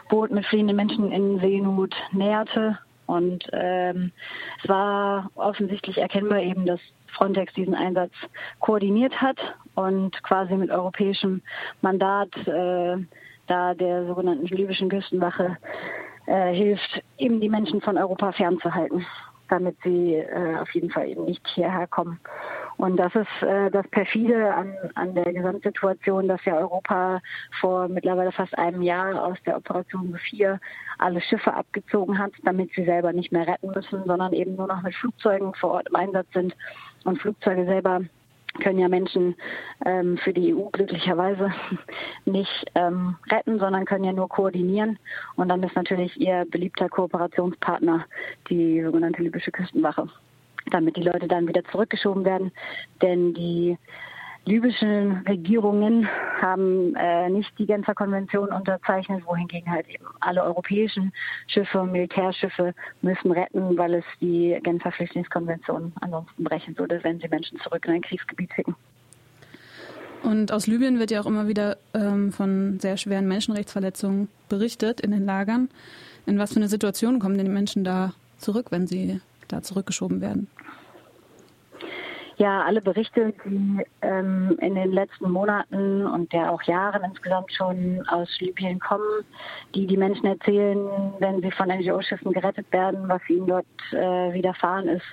Boot mit fliehenden Menschen in Seenot näherte. Und ähm, es war offensichtlich erkennbar eben, dass Frontex diesen Einsatz koordiniert hat und quasi mit europäischem Mandat äh, da der sogenannten libyschen Küstenwache äh, hilft, eben die Menschen von Europa fernzuhalten, damit sie äh, auf jeden Fall eben nicht hierher kommen. Und das ist äh, das perfide an, an der Gesamtsituation, dass ja Europa vor mittlerweile fast einem Jahr aus der Operation Sophia alle Schiffe abgezogen hat, damit sie selber nicht mehr retten müssen, sondern eben nur noch mit Flugzeugen vor Ort im Einsatz sind. Und Flugzeuge selber können ja Menschen ähm, für die EU glücklicherweise nicht ähm, retten, sondern können ja nur koordinieren. Und dann ist natürlich ihr beliebter Kooperationspartner die sogenannte libysche Küstenwache damit die Leute dann wieder zurückgeschoben werden. Denn die libyschen Regierungen haben äh, nicht die Genfer Konvention unterzeichnet, wohingegen halt eben alle europäischen Schiffe Militärschiffe müssen retten, weil es die Genfer Flüchtlingskonvention ansonsten brechen würde, wenn sie Menschen zurück in ein Kriegsgebiet schicken. Und aus Libyen wird ja auch immer wieder ähm, von sehr schweren Menschenrechtsverletzungen berichtet in den Lagern. In was für eine Situation kommen die Menschen da zurück, wenn sie da zurückgeschoben werden? Ja, alle Berichte, die ähm, in den letzten Monaten und ja auch Jahren insgesamt schon aus Libyen kommen, die die Menschen erzählen, wenn sie von NGO-Schiffen gerettet werden, was ihnen dort äh, widerfahren ist,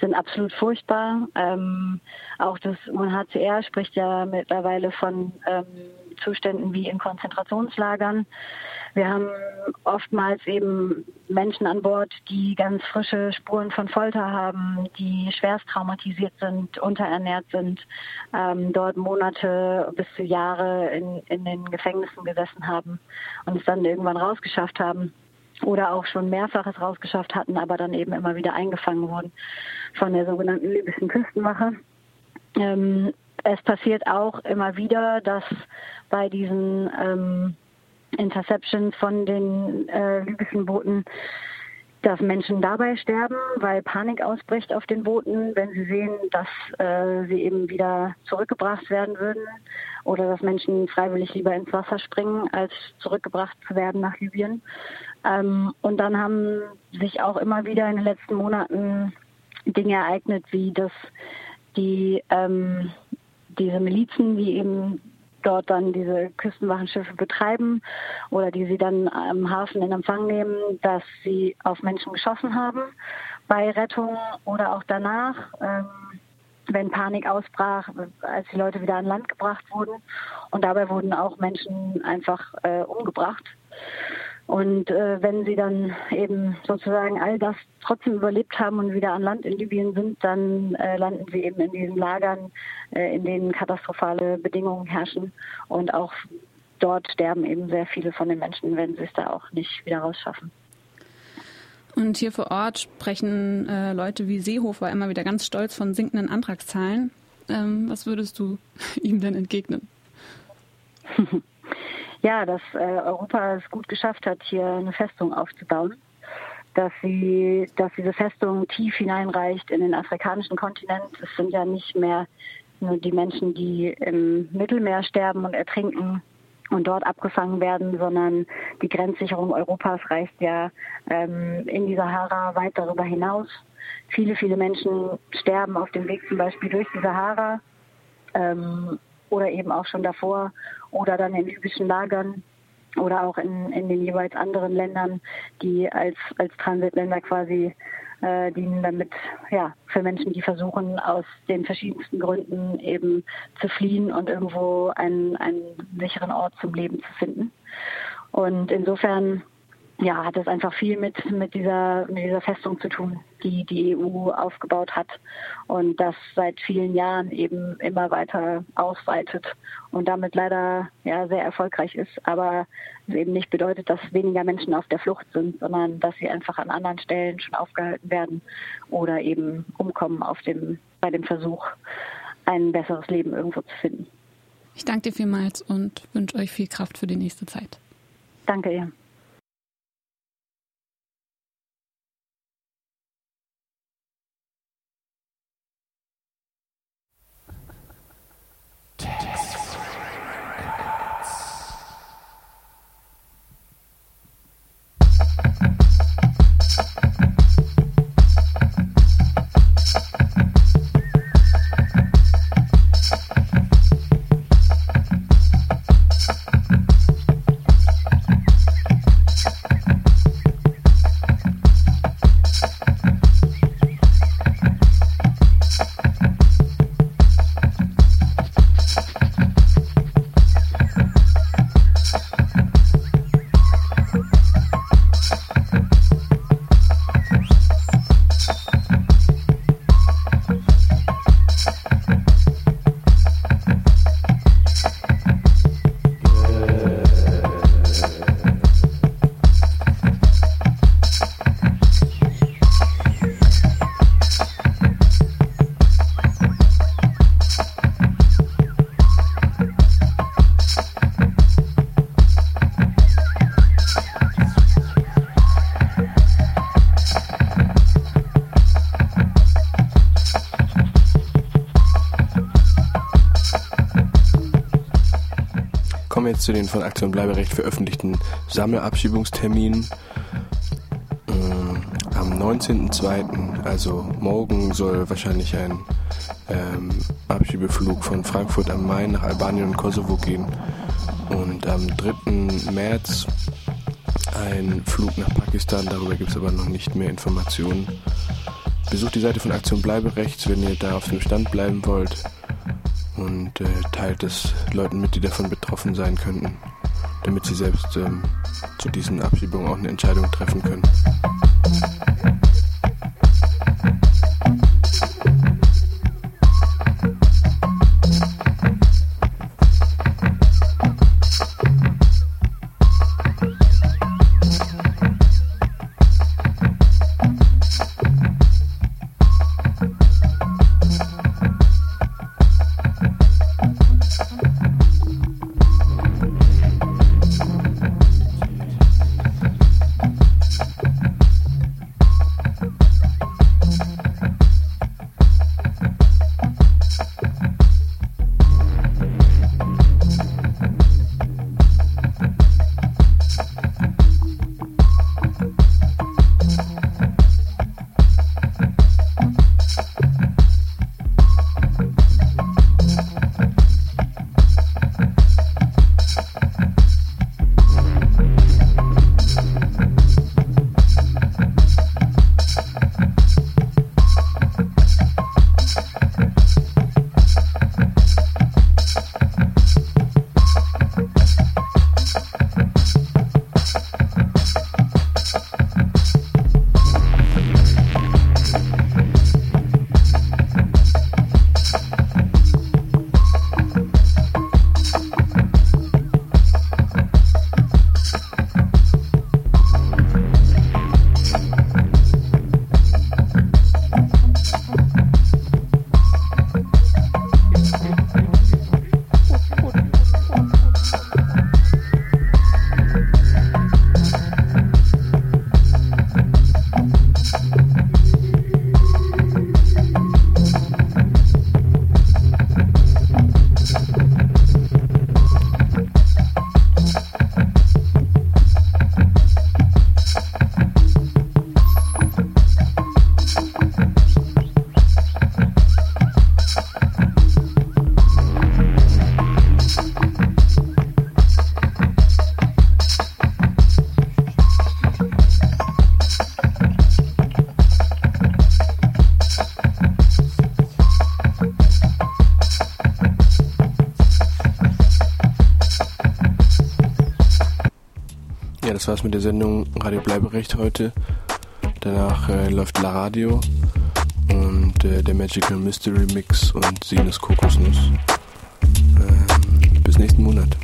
sind absolut furchtbar. Ähm, auch das UNHCR spricht ja mittlerweile von ähm, Zuständen wie in Konzentrationslagern. Wir haben oftmals eben Menschen an Bord, die ganz frische Spuren von Folter haben, die schwerst traumatisiert sind, unterernährt sind, ähm, dort Monate bis zu Jahre in, in den Gefängnissen gesessen haben und es dann irgendwann rausgeschafft haben oder auch schon mehrfaches rausgeschafft hatten, aber dann eben immer wieder eingefangen wurden von der sogenannten libyschen Küstenwache. Ähm, es passiert auch immer wieder, dass bei diesen ähm, Interceptions von den äh, libyschen Booten, dass Menschen dabei sterben, weil Panik ausbricht auf den Booten, wenn sie sehen, dass äh, sie eben wieder zurückgebracht werden würden oder dass Menschen freiwillig lieber ins Wasser springen, als zurückgebracht zu werden nach Libyen. Ähm, und dann haben sich auch immer wieder in den letzten Monaten Dinge ereignet, wie dass die ähm, diese Milizen, die eben dort dann diese Küstenwachenschiffe betreiben oder die sie dann am Hafen in Empfang nehmen, dass sie auf Menschen geschossen haben bei Rettung oder auch danach, ähm, wenn Panik ausbrach, als die Leute wieder an Land gebracht wurden. Und dabei wurden auch Menschen einfach äh, umgebracht. Und äh, wenn sie dann eben sozusagen all das trotzdem überlebt haben und wieder an Land in Libyen sind, dann äh, landen sie eben in diesen Lagern, äh, in denen katastrophale Bedingungen herrschen. Und auch dort sterben eben sehr viele von den Menschen, wenn sie es da auch nicht wieder rausschaffen. Und hier vor Ort sprechen äh, Leute wie Seehofer immer wieder ganz stolz von sinkenden Antragszahlen. Ähm, was würdest du ihm denn entgegnen? ja, dass äh, Europa es gut geschafft hat, hier eine Festung aufzubauen. Dass sie, dass diese Festung tief hineinreicht in den afrikanischen Kontinent. Es sind ja nicht mehr nur die Menschen, die im Mittelmeer sterben und ertrinken und dort abgefangen werden, sondern die Grenzsicherung Europas reicht ja ähm, in die Sahara weit darüber hinaus. Viele, viele Menschen sterben auf dem Weg zum Beispiel durch die Sahara. Ähm, oder eben auch schon davor oder dann in libyschen Lagern oder auch in, in den jeweils anderen Ländern, die als, als Transitländer quasi äh, dienen damit ja, für Menschen, die versuchen, aus den verschiedensten Gründen eben zu fliehen und irgendwo einen, einen sicheren Ort zum Leben zu finden. Und insofern ja, hat es einfach viel mit, mit, dieser, mit dieser Festung zu tun, die die EU aufgebaut hat und das seit vielen Jahren eben immer weiter ausweitet und damit leider ja, sehr erfolgreich ist, aber es eben nicht bedeutet, dass weniger Menschen auf der Flucht sind, sondern dass sie einfach an anderen Stellen schon aufgehalten werden oder eben umkommen auf dem, bei dem Versuch, ein besseres Leben irgendwo zu finden. Ich danke dir vielmals und wünsche euch viel Kraft für die nächste Zeit. Danke, ihr. Zu den von Aktion Bleiberecht veröffentlichten Sammelabschiebungsterminen. Äh, am 19.02., also morgen, soll wahrscheinlich ein ähm, Abschiebeflug von Frankfurt am Main nach Albanien und Kosovo gehen. Und am 3. März ein Flug nach Pakistan. Darüber gibt es aber noch nicht mehr Informationen. Besucht die Seite von Aktion Bleiberechts, wenn ihr da auf dem Stand bleiben wollt und äh, teilt es Leuten mit, die davon betroffen sein könnten, damit sie selbst ähm, zu diesen Abschiebungen auch eine Entscheidung treffen können. War's mit der Sendung Radio Bleiberecht heute. Danach äh, läuft La Radio und äh, der Magical Mystery Mix und Sinus Kokosnuss. Ähm, bis nächsten Monat.